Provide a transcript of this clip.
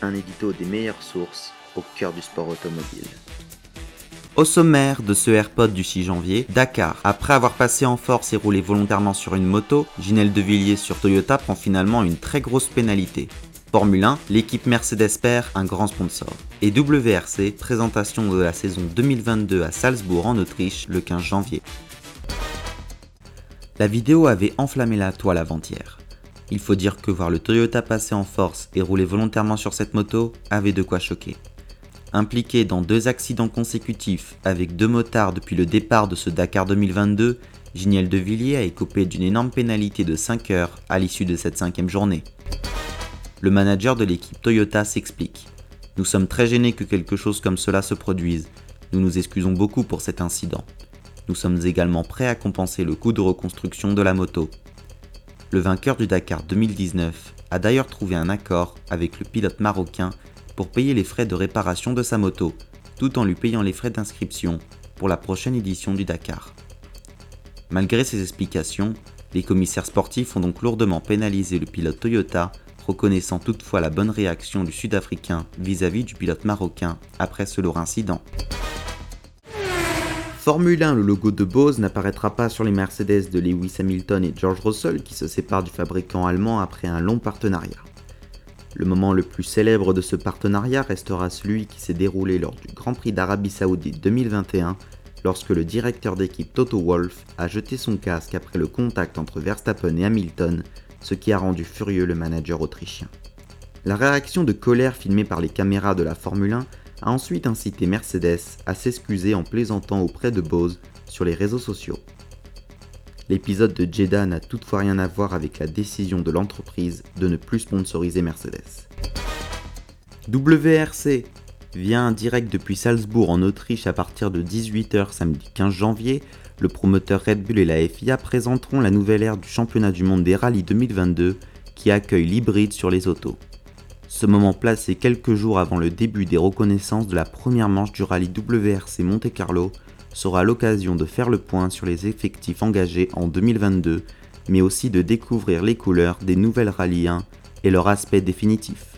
Un édito des meilleures sources au cœur du sport automobile. Au sommaire de ce AirPod du 6 janvier, Dakar. Après avoir passé en force et roulé volontairement sur une moto, Ginelle Devilliers sur Toyota prend finalement une très grosse pénalité. Formule 1, l'équipe Mercedes perd un grand sponsor. Et WRC, présentation de la saison 2022 à Salzbourg en Autriche le 15 janvier. La vidéo avait enflammé la toile avant-hier. Il faut dire que voir le Toyota passer en force et rouler volontairement sur cette moto avait de quoi choquer. Impliqué dans deux accidents consécutifs avec deux motards depuis le départ de ce Dakar 2022, Giniel Villiers a écopé d'une énorme pénalité de 5 heures à l'issue de cette cinquième journée. Le manager de l'équipe Toyota s'explique. Nous sommes très gênés que quelque chose comme cela se produise. Nous nous excusons beaucoup pour cet incident. Nous sommes également prêts à compenser le coût de reconstruction de la moto. Le vainqueur du Dakar 2019 a d'ailleurs trouvé un accord avec le pilote marocain pour payer les frais de réparation de sa moto, tout en lui payant les frais d'inscription pour la prochaine édition du Dakar. Malgré ces explications, les commissaires sportifs ont donc lourdement pénalisé le pilote Toyota, reconnaissant toutefois la bonne réaction du Sud-Africain vis-à-vis du pilote marocain après ce lourd incident. Formule 1, le logo de Bose n'apparaîtra pas sur les Mercedes de Lewis Hamilton et George Russell qui se séparent du fabricant allemand après un long partenariat. Le moment le plus célèbre de ce partenariat restera celui qui s'est déroulé lors du Grand Prix d'Arabie Saoudite 2021, lorsque le directeur d'équipe Toto Wolff a jeté son casque après le contact entre Verstappen et Hamilton, ce qui a rendu furieux le manager autrichien. La réaction de colère filmée par les caméras de la Formule 1 a ensuite incité Mercedes à s'excuser en plaisantant auprès de Bose sur les réseaux sociaux. L'épisode de Jeddah n'a toutefois rien à voir avec la décision de l'entreprise de ne plus sponsoriser Mercedes. WRC vient en direct depuis Salzbourg en Autriche à partir de 18h samedi 15 janvier. Le promoteur Red Bull et la FIA présenteront la nouvelle ère du championnat du monde des rallyes 2022 qui accueille l'hybride sur les autos. Ce moment placé quelques jours avant le début des reconnaissances de la première manche du rallye WRC Monte Carlo sera l'occasion de faire le point sur les effectifs engagés en 2022, mais aussi de découvrir les couleurs des nouvelles rallyes 1 et leur aspect définitif.